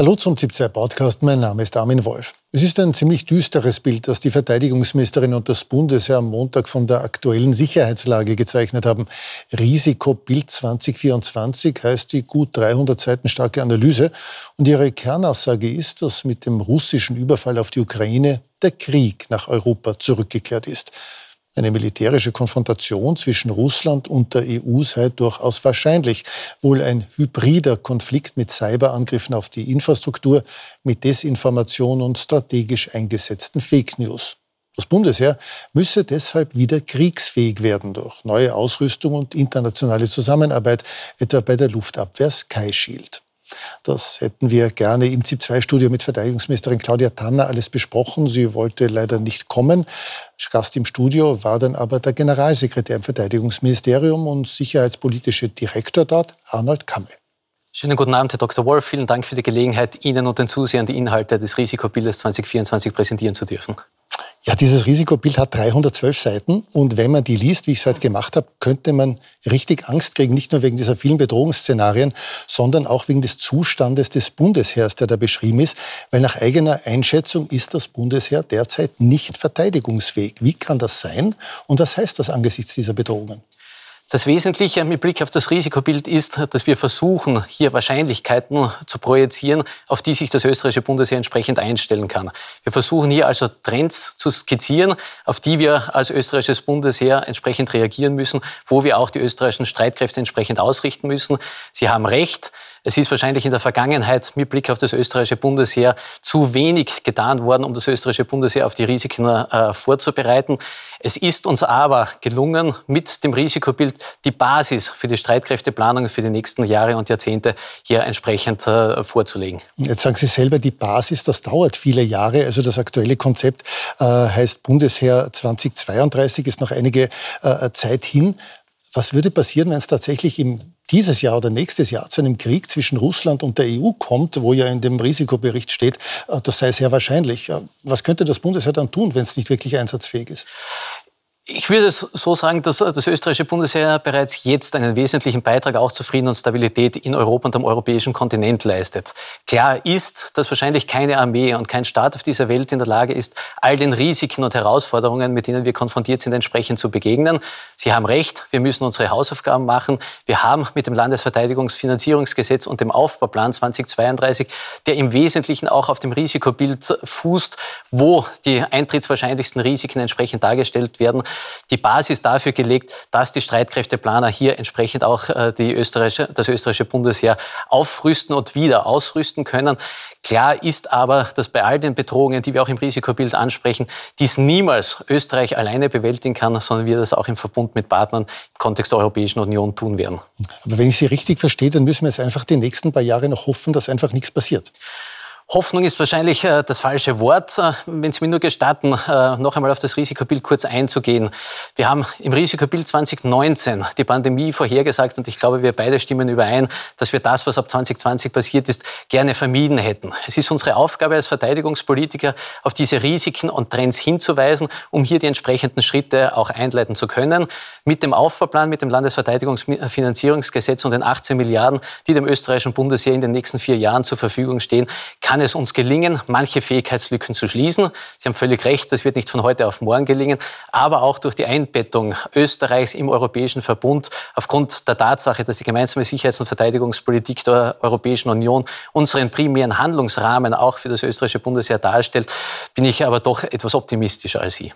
Hallo zum ZIP2 Podcast, mein Name ist Armin Wolf. Es ist ein ziemlich düsteres Bild, das die Verteidigungsministerin und das Bundesheer am Montag von der aktuellen Sicherheitslage gezeichnet haben. Risikobild 2024 heißt die gut 300 Seiten starke Analyse und ihre Kernaussage ist, dass mit dem russischen Überfall auf die Ukraine der Krieg nach Europa zurückgekehrt ist. Eine militärische Konfrontation zwischen Russland und der EU sei durchaus wahrscheinlich. Wohl ein hybrider Konflikt mit Cyberangriffen auf die Infrastruktur, mit Desinformation und strategisch eingesetzten Fake News. Das Bundesheer müsse deshalb wieder kriegsfähig werden durch neue Ausrüstung und internationale Zusammenarbeit, etwa bei der Luftabwehr Sky Shield. Das hätten wir gerne im ZIP-2-Studio mit Verteidigungsministerin Claudia Tanner alles besprochen. Sie wollte leider nicht kommen. Gast im Studio war dann aber der Generalsekretär im Verteidigungsministerium und sicherheitspolitische Direktor dort, Arnold Kammel. Schönen guten Abend, Herr Dr. Wolf. Vielen Dank für die Gelegenheit, Ihnen und den Zusehern die Inhalte des Risikobildes 2024 präsentieren zu dürfen. Ja, dieses Risikobild hat 312 Seiten und wenn man die liest, wie ich es heute gemacht habe, könnte man richtig Angst kriegen, nicht nur wegen dieser vielen Bedrohungsszenarien, sondern auch wegen des Zustandes des Bundesheers, der da beschrieben ist, weil nach eigener Einschätzung ist das Bundesheer derzeit nicht verteidigungsfähig. Wie kann das sein und was heißt das angesichts dieser Bedrohungen? Das Wesentliche mit Blick auf das Risikobild ist, dass wir versuchen, hier Wahrscheinlichkeiten zu projizieren, auf die sich das österreichische Bundesheer entsprechend einstellen kann. Wir versuchen hier also Trends zu skizzieren, auf die wir als österreichisches Bundesheer entsprechend reagieren müssen, wo wir auch die österreichischen Streitkräfte entsprechend ausrichten müssen. Sie haben recht. Es ist wahrscheinlich in der Vergangenheit mit Blick auf das österreichische Bundesheer zu wenig getan worden, um das österreichische Bundesheer auf die Risiken äh, vorzubereiten. Es ist uns aber gelungen, mit dem Risikobild die Basis für die Streitkräfteplanung für die nächsten Jahre und Jahrzehnte hier entsprechend äh, vorzulegen. Jetzt sagen Sie selber, die Basis, das dauert viele Jahre. Also das aktuelle Konzept äh, heißt Bundesheer 2032, ist noch einige äh, Zeit hin. Was würde passieren, wenn es tatsächlich im dieses Jahr oder nächstes Jahr zu einem Krieg zwischen Russland und der EU kommt, wo ja in dem Risikobericht steht, äh, das sei sehr wahrscheinlich. Äh, was könnte das Bundesheer dann tun, wenn es nicht wirklich einsatzfähig ist? Ich würde es so sagen, dass das österreichische Bundesheer bereits jetzt einen wesentlichen Beitrag auch zu Frieden und Stabilität in Europa und am europäischen Kontinent leistet. Klar ist, dass wahrscheinlich keine Armee und kein Staat auf dieser Welt in der Lage ist, all den Risiken und Herausforderungen, mit denen wir konfrontiert sind, entsprechend zu begegnen. Sie haben recht, wir müssen unsere Hausaufgaben machen. Wir haben mit dem Landesverteidigungsfinanzierungsgesetz und dem Aufbauplan 2032, der im Wesentlichen auch auf dem Risikobild fußt, wo die eintrittswahrscheinlichsten Risiken entsprechend dargestellt werden, die Basis dafür gelegt, dass die Streitkräfteplaner hier entsprechend auch äh, die österreichische, das österreichische Bundesheer aufrüsten und wieder ausrüsten können. Klar ist aber, dass bei all den Bedrohungen, die wir auch im Risikobild ansprechen, dies niemals Österreich alleine bewältigen kann, sondern wir das auch im Verbund mit Partnern im Kontext der Europäischen Union tun werden. Aber wenn ich Sie richtig verstehe, dann müssen wir jetzt einfach die nächsten paar Jahre noch hoffen, dass einfach nichts passiert. Hoffnung ist wahrscheinlich äh, das falsche Wort. Äh, wenn Sie mir nur gestatten, äh, noch einmal auf das Risikobild kurz einzugehen. Wir haben im Risikobild 2019 die Pandemie vorhergesagt und ich glaube, wir beide stimmen überein, dass wir das, was ab 2020 passiert ist, gerne vermieden hätten. Es ist unsere Aufgabe als Verteidigungspolitiker, auf diese Risiken und Trends hinzuweisen, um hier die entsprechenden Schritte auch einleiten zu können. Mit dem Aufbauplan, mit dem Landesverteidigungsfinanzierungsgesetz und den 18 Milliarden, die dem österreichischen Bundesheer in den nächsten vier Jahren zur Verfügung stehen, kann kann es uns gelingen, manche Fähigkeitslücken zu schließen. Sie haben völlig recht, das wird nicht von heute auf morgen gelingen, aber auch durch die Einbettung Österreichs im Europäischen Verbund aufgrund der Tatsache, dass die gemeinsame Sicherheits- und Verteidigungspolitik der Europäischen Union unseren primären Handlungsrahmen auch für das österreichische Bundesheer darstellt, bin ich aber doch etwas optimistischer als Sie.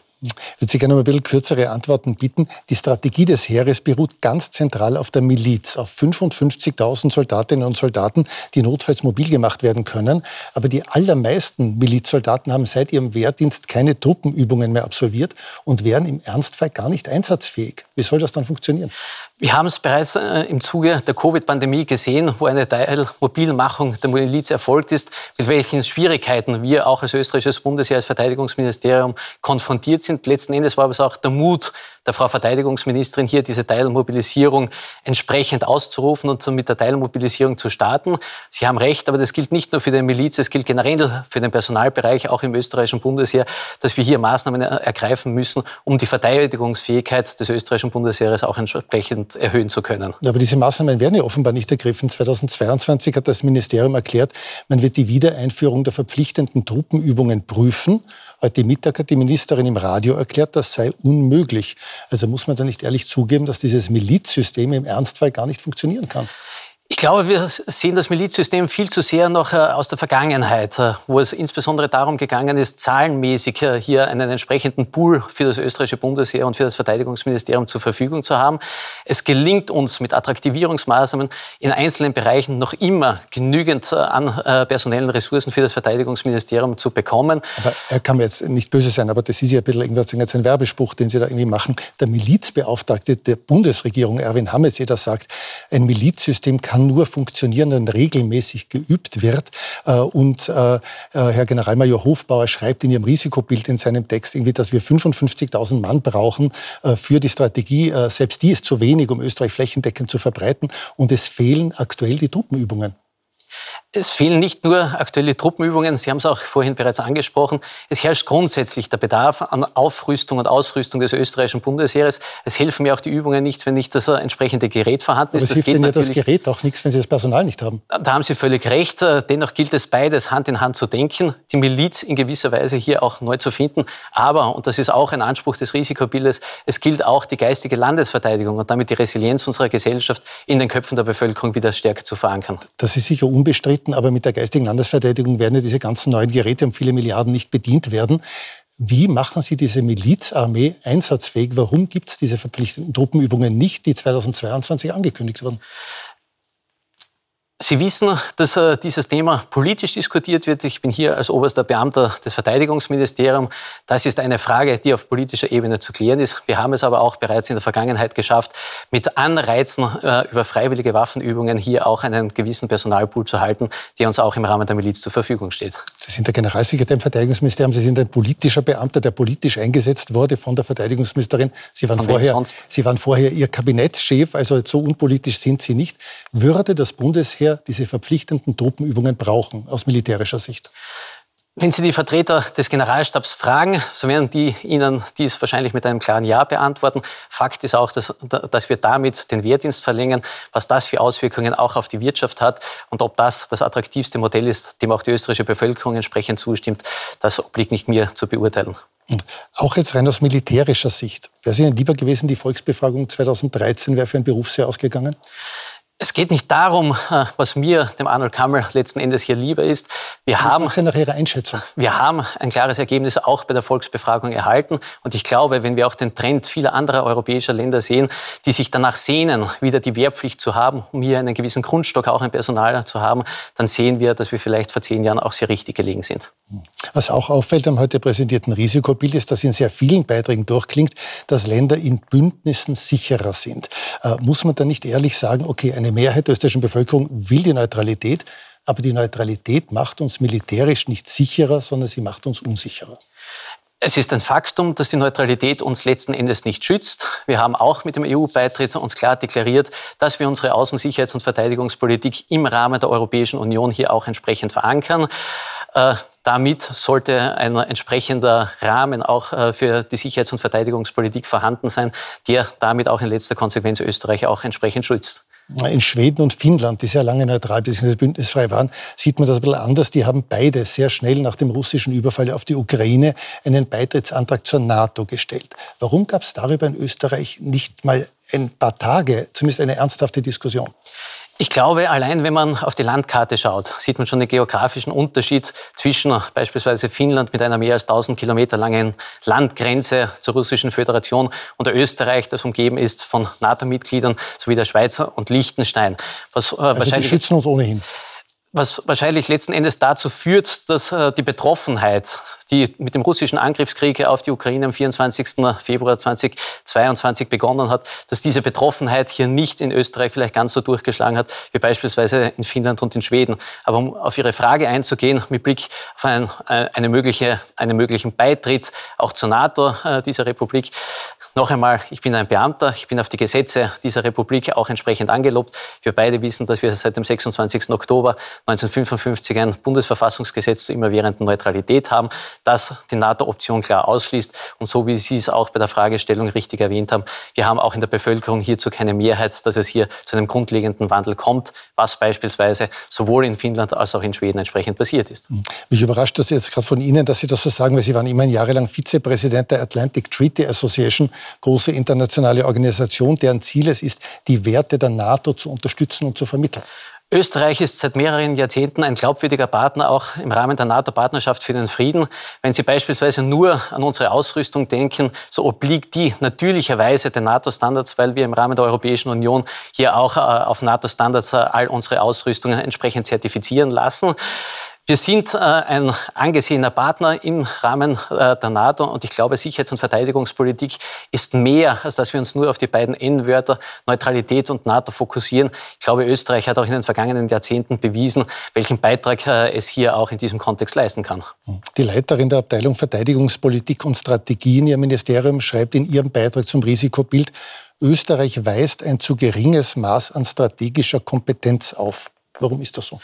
Würde Sie gerne um ein bisschen kürzere Antworten bitten. Die Strategie des Heeres beruht ganz zentral auf der Miliz, auf 55.000 Soldatinnen und Soldaten, die notfalls mobil gemacht werden können. Aber die allermeisten Milizsoldaten haben seit ihrem Wehrdienst keine Truppenübungen mehr absolviert und wären im Ernstfall gar nicht einsatzfähig. Wie soll das dann funktionieren? Wir haben es bereits äh, im Zuge der Covid-Pandemie gesehen, wo eine Teilmobilmachung der Miliz erfolgt ist, mit welchen Schwierigkeiten wir auch als österreichisches Bundesheer, als Verteidigungsministerium konfrontiert sind. Letzten Endes war es auch der Mut der Frau Verteidigungsministerin, hier diese Teilmobilisierung entsprechend auszurufen und mit der Teilmobilisierung zu starten. Sie haben recht, aber das gilt nicht nur für die Miliz, es gilt generell für den Personalbereich, auch im österreichischen Bundesheer, dass wir hier Maßnahmen ergreifen müssen, um die Verteidigungsfähigkeit des österreichischen Bundesheeres auch entsprechend entsprechend erhöhen zu können. Aber diese Maßnahmen werden ja offenbar nicht ergriffen. 2022 hat das Ministerium erklärt, man wird die Wiedereinführung der verpflichtenden Truppenübungen prüfen. Heute Mittag hat die Ministerin im Radio erklärt, das sei unmöglich. Also muss man da nicht ehrlich zugeben, dass dieses Milizsystem im Ernstfall gar nicht funktionieren kann. Glaube, wir sehen das Milizsystem viel zu sehr noch äh, aus der Vergangenheit, äh, wo es insbesondere darum gegangen ist, zahlenmäßig äh, hier einen entsprechenden Pool für das österreichische Bundesheer und für das Verteidigungsministerium zur Verfügung zu haben. Es gelingt uns mit Attraktivierungsmaßnahmen in einzelnen Bereichen noch immer genügend an personellen Ressourcen für das Verteidigungsministerium zu bekommen. Aber er kann mir jetzt nicht böse sein, aber das ist ja ein bisschen irgendwas, jetzt ein Werbespruch, den Sie da irgendwie machen. Der Milizbeauftragte der Bundesregierung, Erwin Hammes, sagt, ein Milizsystem kann kann nur funktionieren, wenn regelmäßig geübt wird. Äh, und äh, äh, Herr Generalmajor Hofbauer schreibt in Ihrem Risikobild in seinem Text irgendwie, dass wir 55.000 Mann brauchen für die Strategie. Selbst die ist zu wenig, um Österreich flächendeckend zu verbreiten. Und es fehlen aktuell die Truppenübungen. Es fehlen nicht nur aktuelle Truppenübungen, Sie haben es auch vorhin bereits angesprochen. Es herrscht grundsätzlich der Bedarf an Aufrüstung und Ausrüstung des österreichischen Bundesheeres. Es helfen mir auch die Übungen nichts, wenn nicht das entsprechende Gerät vorhanden ist. Aber es hilft Ihnen ja das Gerät auch nichts, wenn Sie das Personal nicht haben. Da haben Sie völlig recht. Dennoch gilt es beides Hand in Hand zu denken, die Miliz in gewisser Weise hier auch neu zu finden. Aber, und das ist auch ein Anspruch des Risikobildes, es gilt auch die geistige Landesverteidigung und damit die Resilienz unserer Gesellschaft in den Köpfen der Bevölkerung wieder stärker zu verankern. Das ist sicher unbestritten treten, aber mit der geistigen Landesverteidigung werden ja diese ganzen neuen Geräte um viele Milliarden nicht bedient werden. Wie machen Sie diese Milizarmee einsatzfähig? Warum gibt es diese verpflichtenden Truppenübungen nicht, die 2022 angekündigt wurden? Sie wissen, dass äh, dieses Thema politisch diskutiert wird. Ich bin hier als oberster Beamter des Verteidigungsministeriums. Das ist eine Frage, die auf politischer Ebene zu klären ist. Wir haben es aber auch bereits in der Vergangenheit geschafft, mit Anreizen äh, über freiwillige Waffenübungen hier auch einen gewissen Personalpool zu halten, der uns auch im Rahmen der Miliz zur Verfügung steht. Sie sind der Generalsekretär im Verteidigungsministerium. Sie sind ein politischer Beamter, der politisch eingesetzt wurde von der Verteidigungsministerin. Sie waren, vorher, Sie waren vorher Ihr Kabinettschef, also so unpolitisch sind Sie nicht. Würde das Bundesheer diese verpflichtenden Truppenübungen brauchen aus militärischer Sicht? Wenn Sie die Vertreter des Generalstabs fragen, so werden die Ihnen dies wahrscheinlich mit einem klaren Ja beantworten. Fakt ist auch, dass, dass, wir damit den Wehrdienst verlängern, was das für Auswirkungen auch auf die Wirtschaft hat und ob das das attraktivste Modell ist, dem auch die österreichische Bevölkerung entsprechend zustimmt, das obliegt nicht mir zu beurteilen. Auch jetzt rein aus militärischer Sicht. Wäre es Ihnen lieber gewesen, die Volksbefragung 2013 wäre für ein Berufsjahr ausgegangen? Es geht nicht darum, äh, was mir, dem Arnold Kammel, letzten Endes hier lieber ist. Wir haben, nach Ihrer Einschätzung. wir haben ein klares Ergebnis auch bei der Volksbefragung erhalten. Und ich glaube, wenn wir auch den Trend vieler anderer europäischer Länder sehen, die sich danach sehnen, wieder die Wehrpflicht zu haben, um hier einen gewissen Grundstock auch im Personal zu haben, dann sehen wir, dass wir vielleicht vor zehn Jahren auch sehr richtig gelegen sind. Was auch auffällt am heute präsentierten Risikobild ist, dass in sehr vielen Beiträgen durchklingt, dass Länder in Bündnissen sicherer sind. Äh, muss man da nicht ehrlich sagen, okay, eine Mehrheit der österreichischen Bevölkerung will die Neutralität, aber die Neutralität macht uns militärisch nicht sicherer, sondern sie macht uns unsicherer. Es ist ein Faktum, dass die Neutralität uns letzten Endes nicht schützt. Wir haben auch mit dem EU-Beitritt uns klar deklariert, dass wir unsere Außen-, Sicherheits- und Verteidigungspolitik im Rahmen der Europäischen Union hier auch entsprechend verankern. Äh, damit sollte ein entsprechender Rahmen auch äh, für die Sicherheits- und Verteidigungspolitik vorhanden sein, der damit auch in letzter Konsequenz Österreich auch entsprechend schützt. In Schweden und Finnland, die sehr lange neutral bzw. bündnisfrei waren, sieht man das ein bisschen anders. Die haben beide sehr schnell nach dem russischen Überfall auf die Ukraine einen Beitrittsantrag zur NATO gestellt. Warum gab es darüber in Österreich nicht mal ein paar Tage, zumindest eine ernsthafte Diskussion? Ich glaube, allein wenn man auf die Landkarte schaut, sieht man schon den geografischen Unterschied zwischen beispielsweise Finnland mit einer mehr als 1000 Kilometer langen Landgrenze zur Russischen Föderation und Österreich, das umgeben ist von NATO-Mitgliedern, sowie der Schweizer und Liechtenstein. Was, äh, also wahrscheinlich, die schützen uns ohnehin was wahrscheinlich letzten Endes dazu führt, dass äh, die Betroffenheit, die mit dem russischen Angriffskrieg auf die Ukraine am 24. Februar 2022 begonnen hat, dass diese Betroffenheit hier nicht in Österreich vielleicht ganz so durchgeschlagen hat wie beispielsweise in Finnland und in Schweden. Aber um auf Ihre Frage einzugehen, mit Blick auf ein, äh, eine mögliche, einen möglichen Beitritt auch zur NATO äh, dieser Republik, noch einmal, ich bin ein Beamter, ich bin auf die Gesetze dieser Republik auch entsprechend angelobt. Wir beide wissen, dass wir seit dem 26. Oktober 1955 ein Bundesverfassungsgesetz zur immerwährenden Neutralität haben. das die NATO-Option klar ausschließt. Und so wie Sie es auch bei der Fragestellung richtig erwähnt haben, wir haben auch in der Bevölkerung hierzu keine Mehrheit, dass es hier zu einem grundlegenden Wandel kommt, was beispielsweise sowohl in Finnland als auch in Schweden entsprechend passiert ist. Mich überrascht das jetzt gerade von Ihnen, dass Sie das so sagen, weil Sie waren immerhin jahrelang Vizepräsident der Atlantic Treaty Association, große internationale Organisation, deren Ziel es ist, die Werte der NATO zu unterstützen und zu vermitteln. Österreich ist seit mehreren Jahrzehnten ein glaubwürdiger Partner, auch im Rahmen der NATO-Partnerschaft für den Frieden. Wenn Sie beispielsweise nur an unsere Ausrüstung denken, so obliegt die natürlicherweise den NATO-Standards, weil wir im Rahmen der Europäischen Union hier auch äh, auf NATO-Standards äh, all unsere Ausrüstungen entsprechend zertifizieren lassen. Wir sind äh, ein angesehener Partner im Rahmen äh, der NATO und ich glaube, Sicherheits- und Verteidigungspolitik ist mehr, als dass wir uns nur auf die beiden N-Wörter Neutralität und NATO fokussieren. Ich glaube, Österreich hat auch in den vergangenen Jahrzehnten bewiesen, welchen Beitrag äh, es hier auch in diesem Kontext leisten kann. Die Leiterin der Abteilung Verteidigungspolitik und Strategie in ihrem Ministerium schreibt in ihrem Beitrag zum Risikobild, Österreich weist ein zu geringes Maß an strategischer Kompetenz auf. Warum ist das so?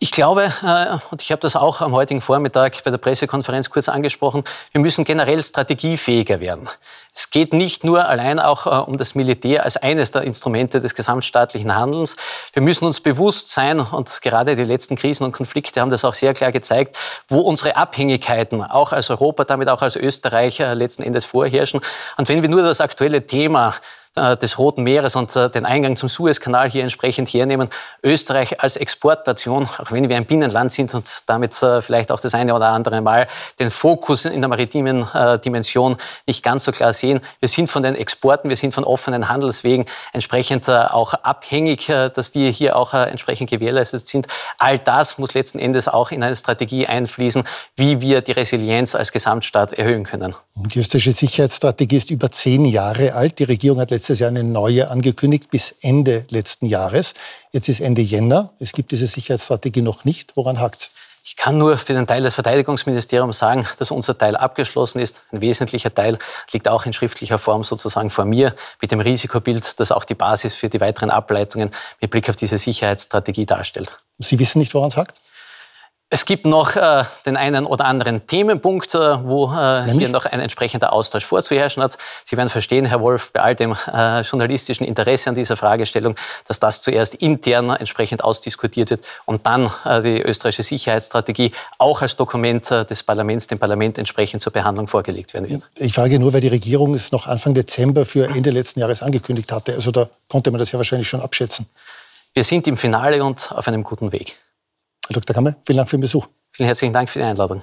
Ich glaube, äh, und ich habe das auch am heutigen Vormittag bei der Pressekonferenz kurz angesprochen, wir müssen generell strategiefähiger werden. Es geht nicht nur allein auch äh, um das Militär als eines der Instrumente des gesamtstaatlichen Handelns. Wir müssen uns bewusst sein, und gerade die letzten Krisen und Konflikte haben das auch sehr klar gezeigt, wo unsere Abhängigkeiten auch als Europa, damit auch als Österreich äh, letzten Endes vorherrschen. Und wenn wir nur das aktuelle Thema des Roten Meeres und äh, den Eingang zum Suezkanal hier entsprechend hernehmen. Österreich als Exportnation, auch wenn wir ein Binnenland sind und damit äh, vielleicht auch das eine oder andere Mal den Fokus in der maritimen Dimension nicht ganz so klar sehen. Wir sind von den Exporten, wir sind von offenen Handelswegen entsprechend auch abhängig, dass die hier auch entsprechend gewährleistet sind. All das muss letzten Endes auch in eine Strategie einfließen, wie wir die Resilienz als Gesamtstaat erhöhen können. Die österreichische Sicherheitsstrategie ist über zehn Jahre alt. Die Regierung hat letztes Jahr eine neue angekündigt bis Ende letzten Jahres. Jetzt ist Ende Jänner. Es gibt diese Sicherheitsstrategie noch nicht. Woran hakt's? Ich kann nur für den Teil des Verteidigungsministeriums sagen, dass unser Teil abgeschlossen ist. Ein wesentlicher Teil liegt auch in schriftlicher Form sozusagen vor mir mit dem Risikobild, das auch die Basis für die weiteren Ableitungen mit Blick auf diese Sicherheitsstrategie darstellt. Sie wissen nicht, woran es hakt? Es gibt noch äh, den einen oder anderen Themenpunkt, äh, wo äh, hier noch ein entsprechender Austausch vorzuherrschen hat. Sie werden verstehen, Herr Wolf, bei all dem äh, journalistischen Interesse an dieser Fragestellung, dass das zuerst intern entsprechend ausdiskutiert wird und dann äh, die österreichische Sicherheitsstrategie auch als Dokument äh, des Parlaments dem Parlament entsprechend zur Behandlung vorgelegt werden wird. Ich frage nur, weil die Regierung es noch Anfang Dezember für Ende letzten Jahres angekündigt hatte. Also da konnte man das ja wahrscheinlich schon abschätzen. Wir sind im Finale und auf einem guten Weg. Herr Dr. Kammer, vielen Dank für den Besuch. Vielen herzlichen Dank für die Einladung.